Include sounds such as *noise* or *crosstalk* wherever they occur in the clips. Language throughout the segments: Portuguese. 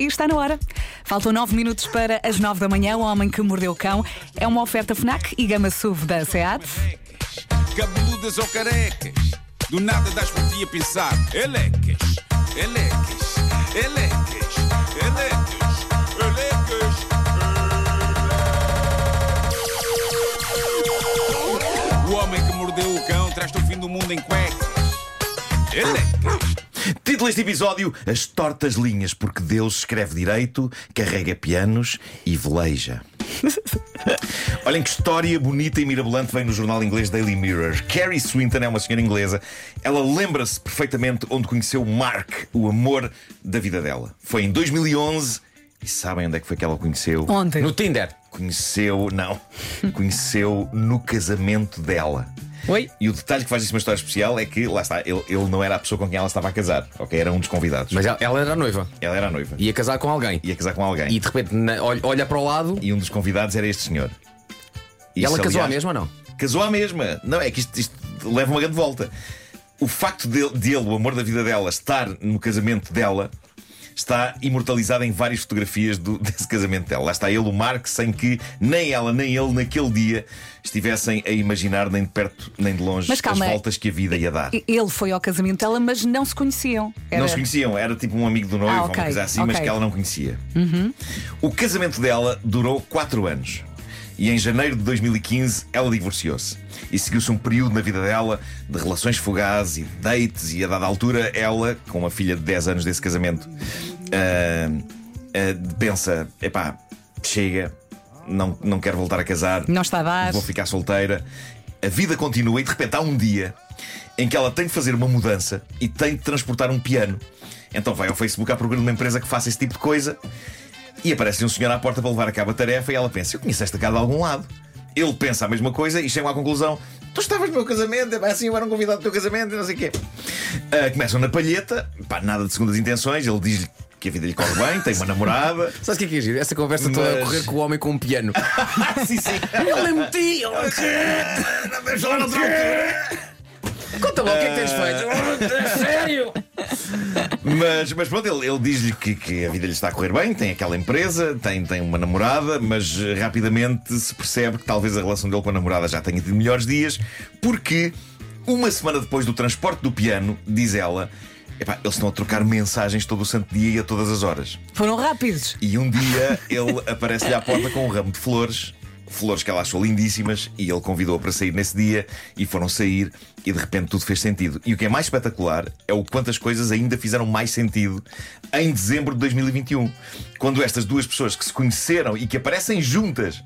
e está na hora. Faltam 9 minutos para as 9 da manhã. O Homem que Mordeu o Cão é uma oferta FNAC e gama SUV da SEAT. Cabeludas ou carecas, do nada das por ti a pensar. Elecas, elecas, elecas, elecas, elecas. O homem que mordeu o cão traz-te o fim do mundo em cuecas. Elecas. Título deste episódio: As tortas linhas, porque Deus escreve direito, carrega pianos e veleja. *laughs* Olhem que história bonita e mirabolante vem no jornal inglês Daily Mirror. Carrie Swinton é uma senhora inglesa. Ela lembra-se perfeitamente onde conheceu Mark, o amor da vida dela. Foi em 2011 e sabem onde é que foi que ela o conheceu? Onde? No Tinder. Conheceu, não, conheceu no casamento dela. Oi? E o detalhe que faz isso uma história especial é que, lá está, ele, ele não era a pessoa com quem ela estava a casar, ok? Era um dos convidados. Mas ela, ela era noiva. Ela era a noiva. Ia casar com alguém. Ia casar com alguém. E de repente na- olha, olha para o lado E um dos convidados era este senhor. e ela casou à mesma ou não? Casou à mesma. Não, é que isto, isto leva uma grande volta. O facto dele, dele, o amor da vida dela, estar no casamento dela. Está imortalizado em várias fotografias do- *laughs* desse casamento dela. Lá está ele, o Mark, sem que nem ela nem ele naquele dia estivessem a imaginar nem de perto nem de longe Mas calma, as voltas que a vida ia dar. Ele foi ao casamento dela, mas não se conheciam. Era- Não se conheciam, era tipo um amigo do noivo, Ah, ou ok, uma coisa assim, mas ok. Uhum. que ela não conhecia. O casamento dela durou 4 anos. E em janeiro de 2015 ela divorciou-se. E seguiu-se um período na vida dela de relações fugazes e de dates, e a dada altura ela, com uma filha de 10 anos desse casamento, ah, ah, pensa: epá, chega, não, não quero voltar a casar. Não está a dar. Vou ficar solteira. A vida continua e de repente há um dia em que ela tem de fazer uma mudança e tem de transportar um piano. Então vai ao Facebook à procura de uma empresa que faça esse tipo de coisa e aparece um senhor à porta para levar a cabo a tarefa e ela pensa: Eu conheço esta casa de algum lado. Ele pensa a mesma coisa e chega à conclusão: Tu estavas no meu casamento, é assim eu era um convidado do teu casamento e não sei o quê. Ah, começam na palheta, pá, nada de segundas intenções, ele diz-lhe que a vida lhe corre bem, tem uma namorada. *laughs* Sabes o que é que é giro? Essa conversa toda a Mas- correr com o homem com um piano. *laughs* sim, sim. Ele é metido! Não falar noutra Conta-me lá o que é que tens feito. É Sério? Mas, mas pronto, ele, ele diz-lhe que, que a vida lhe está a correr bem, tem aquela empresa, tem, tem uma namorada, mas eh, rapidamente se percebe que talvez a relação dele com a namorada já tenha tido melhores dias, porque uma semana depois do transporte do piano, diz ela, epá, eles estão a trocar mensagens todo o santo dia e a todas as horas. Foram rápidos. E um dia ele aparece-lhe à porta com um ramo de flores, flores que ela achou lindíssimas, e ele convidou-a para sair nesse dia, e foram sair, e de repente tudo fez sentido. E o que é mais espetacular é o quanto as coisas ainda fizeram mais sentido em dezembro de 2021, quando estas duas pessoas que se conheceram e que aparecem juntas.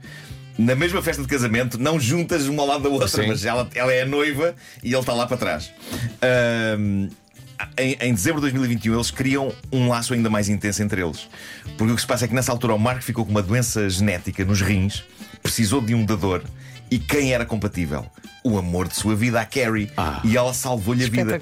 Na mesma festa de casamento, não juntas uma ao lado da outra, Sim. mas ela, ela é a noiva e ele está lá para trás. Ahm, em, em dezembro de 2021 eles criam um laço ainda mais intenso entre eles. Porque o que se passa é que nessa altura o Mark ficou com uma doença genética nos rins, precisou de um dador. E quem era compatível? O amor de sua vida, a Carrie. E ela salvou-lhe a vida.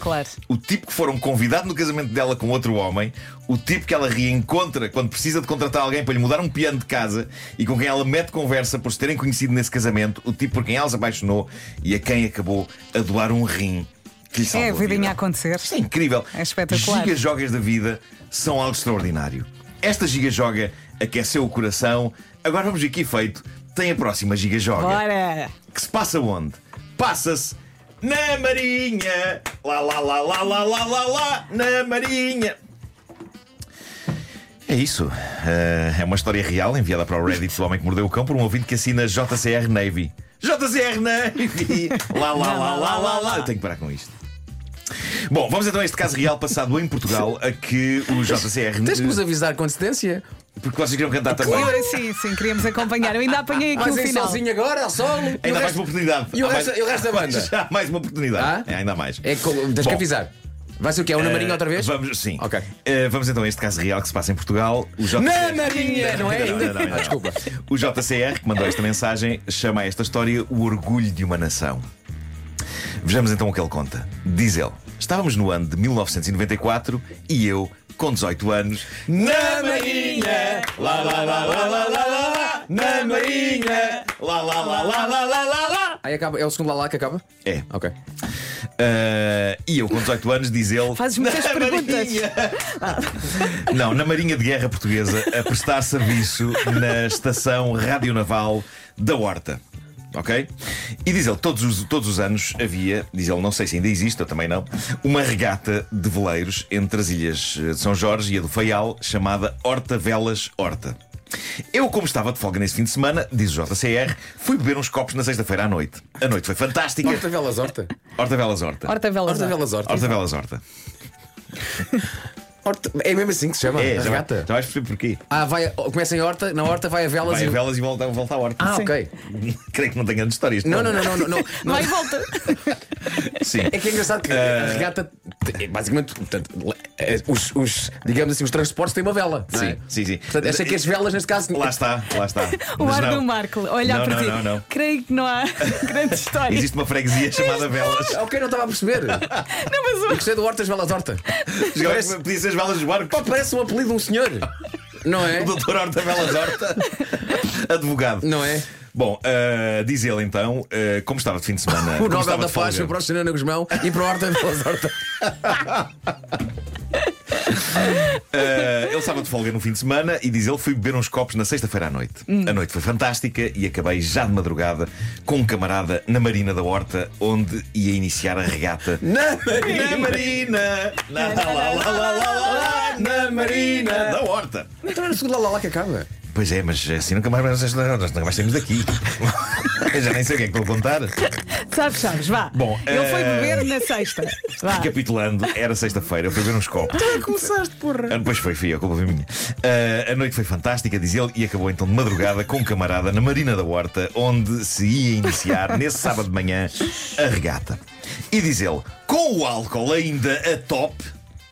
O tipo que foram convidado no casamento dela com outro homem, o tipo que ela reencontra quando precisa de contratar alguém para lhe mudar um piano de casa e com quem ela mete conversa por se terem conhecido nesse casamento, o tipo por quem ela se apaixonou e a quem acabou a doar um rim que lhe salvou É a vidinha vida. a acontecer. Isto é incrível. É espetacular. Gigajogas da vida são algo extraordinário. Esta gigajoga aqueceu o coração. Agora vamos ver que efeito tem a próxima gigajoga. Bora! Que se passa onde? Passa-se na Marinha. Lá, lá, lá, lá, lá, lá, lá, lá, na Marinha. É isso. Eh, é uma história real enviada para o Reddit do Homem que Mordeu o Cão por um ouvinte que assina JCR Navy. JCR Navy! Lá, lá, lá, lá, lá, lá. Eu tenho que parar com isto. Bom, vamos então a este caso real passado em Portugal, a que o JCR. Tens que nos avisar com antecedência. Porque vocês queriam cantar também. Sim, sim, sim, queríamos acompanhar. Eu ainda apanhei aqui Vais o aí final. sozinho agora, ao solo. E o Ainda mais resto- uma oportunidade. E o Há resto- mais- e o resto da *laughs* banda? Já há mais uma oportunidade. Ah? É, ainda mais. É tens que Bom, avisar. Vai ser o quê? É o na Marinha outra vez? Vamos, sim. Ok. Eh, vamos então a este caso real que se passa em Portugal. O JCR... Na Marinha, não é? *laughs* Não, não, não, não, não. Ah, desculpa. O JCR, que mandou esta mensagem, chama a esta história o orgulho de uma nação. Vejamos então o que ele conta. Diz ele: Estávamos no ano de 1994 e eu, com 18 anos, na! Lá, lá, lá, lá, lá, lá, lá, na Marinha! Lá, lá, lá, lá, lá, lá, lá, lá. Aí acaba, é o segundo lá lá que acaba? É. Ok. Ah, e eu, com 18 anos, diz ele. Fazes muitas "Na perguntas." Marinha." Não, na Marinha de Guerra Portuguesa, a prestar serviço na Estação Radionaval da Horta. Ok? E diz ele, todos os, todos os anos havia, diz ele, não sei se ainda existe, eu também não, uma regata de veleiros entre as ilhas eh, de São Jorge e a do Faial, chamada Horta Velas Horta. Eu, como estava de folga nesse fim de semana, diz o JCR, fui beber uns copos na sexta-feira à noite. A noite foi fantástica. Horta Velas Horta. Horta Velas Horta. Horta Velas. Horta Velas Horta. Horta Velas Horta. *laughs* Horta- É mesmo assim que se chama? É, a já, vai- regata. já vais perceber porquê. Ah, vai, começa em Horta, na Horta vai a Velas Vai e. a velas e volta, volta à horta. Ah, Sim. ok. *laughs* Creio que não tenha grande história. isto Não, não, não, não, não, *laughs* não. não. Vai e volta. Sim. É que é engraçado que Eh, a regata, é basicamente, portanto, é, os, os, digamos assim, os transportes têm uma vela. não é? Sim, sim, sim. Portanto, achei que as velas, neste caso. Lá está, lá está. *laughs* O Mas ar não. do Marco, olhar Não, para não, ti. não, não. Creio que não há grande história. Existe uma freguesia chamada Velas. Ok, não estava a perceber. Não, mas Eu gostei do Hortas Velas Horta. Podia ser as velas dos barcos. pá, parece um apelido de um senhor. Não é? O doutor Horta Velas Horta, advogado. Não é? Bom, ah, diz ele então, ah, como estava de fim de semana. O Nobel da foi para o Senhor Guzmão e para o Horta Velas Horta. Ah, ele estava de folga no fim de semana e diz ele fui beber uns copos na sexta-feira à noite. A noite foi fantástica e acabei já de madrugada com um camarada na Marina da Horta, onde ia iniciar a regata. Na Na Marina! Na, lá, lá, lá, lá, lá, lá, na Marina da Horta! Então era o segundo lá, que acaba. Pois é, mas assim nunca mais, nós nunca mais saímos daqui. *laughs* Eu já nem sei o que é que vou contar. sabes, sabes, vá. Bom, Ele foi eh, beber na sexta. Vá. Recapitulando, era sexta-feira, eu fui ver uns copos. Começaste, porra. Ah, Depois foi, fui, a culpa foi minha. Ah, a noite foi fantástica, diz ele, e acabou então de madrugada com um camarada na Marina da Horta, onde se ia iniciar, *laughs* nesse sábado de manhã, a regata. E diz ele, com o álcool ainda a top.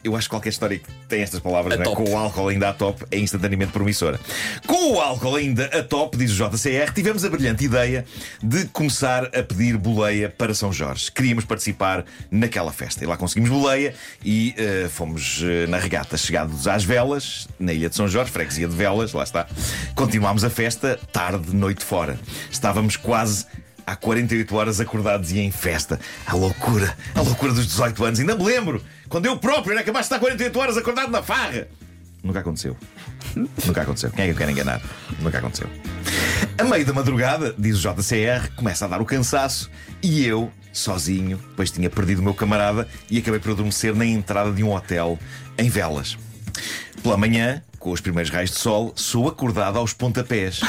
Eu acho que qualquer história que tem estas palavras, é? top. com o álcool ainda a top, é instantaneamente promissora. Com o álcool ainda a top, diz o JCR, tivemos a brilhante ideia de começar a pedir boleia para São Jorge. Queríamos participar naquela festa. E lá conseguimos boleia e eh, fomos eh, na regata, chegados às velas, na Ilha de São Jorge, freguesia de velas, lá está. Continuámos a festa, tarde, noite fora. Estávamos quase há 48 horas acordados e em festa. A loucura, a loucura dos 18 anos. Ainda me lembro quando eu próprio era capaz de estar 48 horas acordado na farra. Nunca aconteceu. Nunca aconteceu. Quem é que eu quero enganar? Nunca aconteceu. A meio da madrugada, diz o JCR, começa a dar o cansaço e eu, sozinho, pois tinha perdido o meu camarada e acabei por adormecer na entrada de um hotel em Velas. Pela manhã, com os primeiros raios de sol, sou acordado aos pontapés,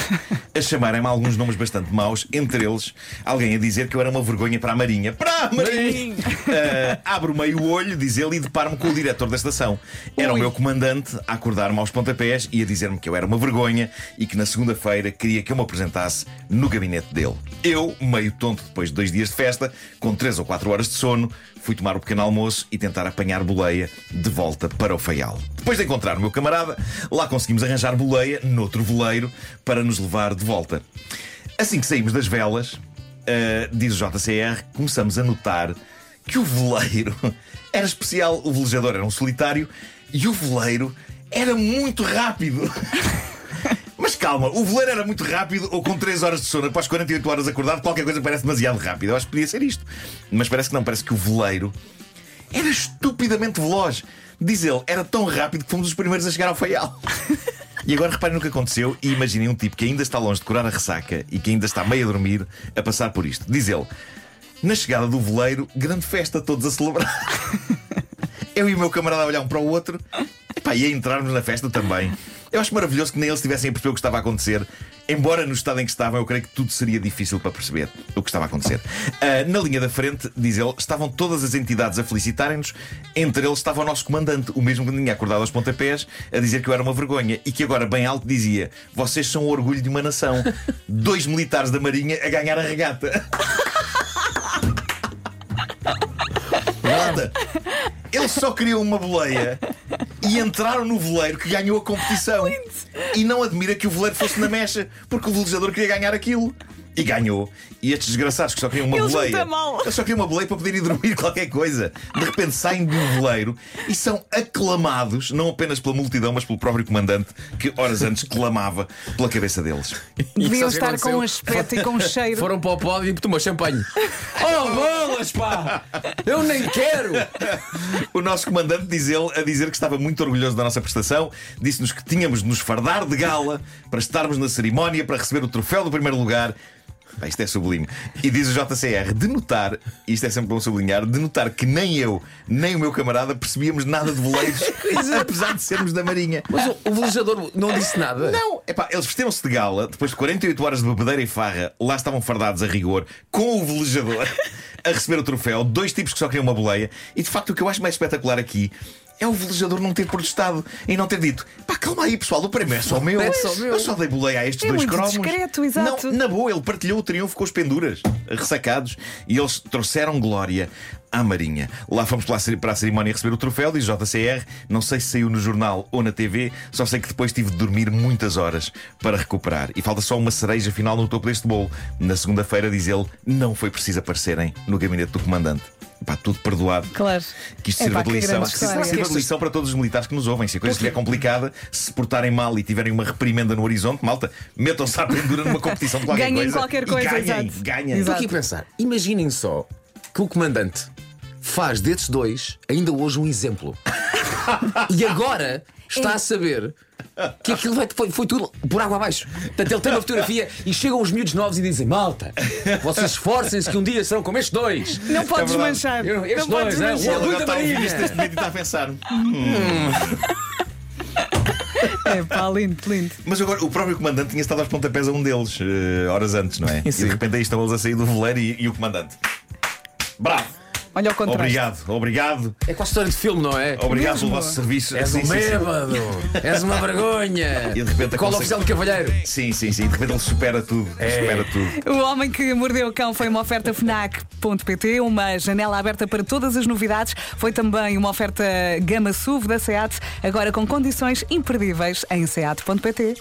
a chamarem-me alguns nomes bastante maus, entre eles alguém a dizer que eu era uma vergonha para a Marinha. Para a Marinha! Ah, abro meio o olho, diz ele, e deparo-me com o diretor da estação. Era o Ui. meu comandante a acordar-me aos pontapés e a dizer-me que eu era uma vergonha e que na segunda-feira queria que eu me apresentasse no gabinete dele. Eu, meio tonto depois de dois dias de festa, com três ou quatro horas de sono, fui tomar o pequeno almoço e tentar apanhar boleia de volta para o Faial. Depois de encontrar o meu camarada, lá conseguimos arranjar boleia noutro veleiro para nos levar de volta. Assim que saímos das velas, ah, diz o JCR, começamos a notar que o veleiro *laughs* era especial. O velejador era um solitário e o veleiro era muito rápido. *laughs* Mas calma, o veleiro era muito rápido ou com 3 horas de sono, após 48 horas acordado, qualquer coisa parece demasiado rápido. Eu acho que podia ser isto. Mas parece que não, parece que o veleiro era estupidamente veloz. Diz ele, era tão rápido que fomos os primeiros a chegar ao faial. *laughs* E agora reparem no que aconteceu e imaginem um tipo que ainda está longe de curar a ressaca e que ainda está meio a dormir a passar por isto. Diz ele, na chegada do veleiro, grande festa, todos a celebrar. *laughs* Eu e o meu camarada a olhar um para o outro epá, e a entrarmos na festa também. Eu acho maravilhoso que nem eles tivessem a perceber o que estava a acontecer. Embora no estado em que estavam, eu creio que tudo seria difícil para perceber o que estava a acontecer. Ah, na linha da frente, diz ele, estavam todas as entidades a felicitarem-nos. Entre eles estava o nosso comandante, o mesmo que tinha acordado aos pontapés, a dizer que eu era uma vergonha e que agora, bem alto, dizia: Vocês são o orgulho de uma nação. *laughs* Dois militares da Marinha a ganhar a regata. *laughs* Malta, eles só queriam uma boleia e entraram no veleiro que ganhou a competição. E não admira que o veleiro fosse na mecha, porque o velejador queria ganhar aquilo. E ganhou. E estes desgraçados que só queriam uma Eles boleia. Eles só queriam uma boleia para poderem dormir *laughs* qualquer coisa. De repente saem de um veleiro e são aclamados, não apenas pela multidão, mas pelo próprio comandante, que horas antes clamava pela cabeça deles. *laughs* Deviam estar com um aspecto e com um cheiro. Foram para o pódio e tomou champanhe. *laughs* Oh, bolas, pá! Eu nem quero! O nosso comandante diz ele a dizer que estava muito orgulhoso da nossa prestação, disse-nos que tínhamos de nos fardar de gala para estarmos na cerimónia para receber o troféu do primeiro lugar. Pá, isto é sublime. E diz o JCR de notar, isto é sempre bom sublinhar, de notar que nem eu, nem o meu camarada percebíamos nada de voleiros, *laughs* apesar de sermos da Marinha. Mas o, o velejador não disse nada. Não, epá, eles vestiram-se de gala, depois de 48 horas de bebedeira e farra, lá estavam fardados a rigor, com o velejador, *laughs* a receber o troféu, dois tipos que só queriam uma boleia, e de facto o que eu acho mais espetacular aqui. É o velejador não ter protestado e não ter dito: pá, calma aí, pessoal, o prémio é só meu. É só meu." Eu só dei boleia a estes É dois muito cromos. discreto, exato. Não, na boa, ele partilhou o triunfo com os penduras, ressacados, e eles trouxeram glória à Marinha. Lá fomos para a cerimónia receber o troféu, diz JCR. Não sei se saiu no jornal ou na TV, só sei que depois tive de dormir muitas horas para recuperar. E falta só uma cereja final no topo deste bolo. Na segunda-feira, diz ele, não foi preciso aparecerem no gabinete do comandante. Pá, tudo perdoado. Claro. Que isto Epá, sirva de que lição. Que sirva de lição para todos os militares que nos ouvem. Se a coisa estiver complicada, se portarem mal e tiverem uma reprimenda no horizonte, malta, metam-se à pendura numa competição de qualquer Ganhem coisa. qualquer e coisa, ganhem, exato. ganhem. Estou aqui a pensar, imaginem só que o comandante faz desses dois ainda hoje um exemplo. *laughs* e agora está a saber *laughs* que aquilo vai- foi, foi tudo por água abaixo. Portanto, ele tem uma fotografia e chegam os miúdos novos e dizem: Malta, vocês esforcem-se que um dia serão como estes dois. Não pode É. Eu- estes não pode dois, né? E desmanchar. ele Orgulho da está a ouvir Marinha. isto neste momento e está a pensar. É pá, lindo, lindo. Mas agora, o próprio comandante tinha estado aos pontapés a um deles, eh, horas antes, não é? E Sim. de repente aí estão eles a sair do veleiro e, e o comandante. Bravo! Olha o contraste. Obrigado, obrigado, É quase história de filme, não é? obrigado Mesmo? pelo vosso serviço. És um bêbado, és uma vergonha. E de repente Qual consegue- oficial de cavalheiro? Sim, sim, sim. De repente ele supera tudo. É. Supera tudo. O Homem que Mordeu o Cão foi uma oferta FNAC.pt, uma janela aberta para todas as novidades. Foi também uma oferta Gama SUV da SEAT, agora com condições imperdíveis em SEAT.pt.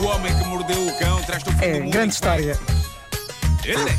O homem que mordeu o cão traz-te o fim do É, mundo grande história. Ele.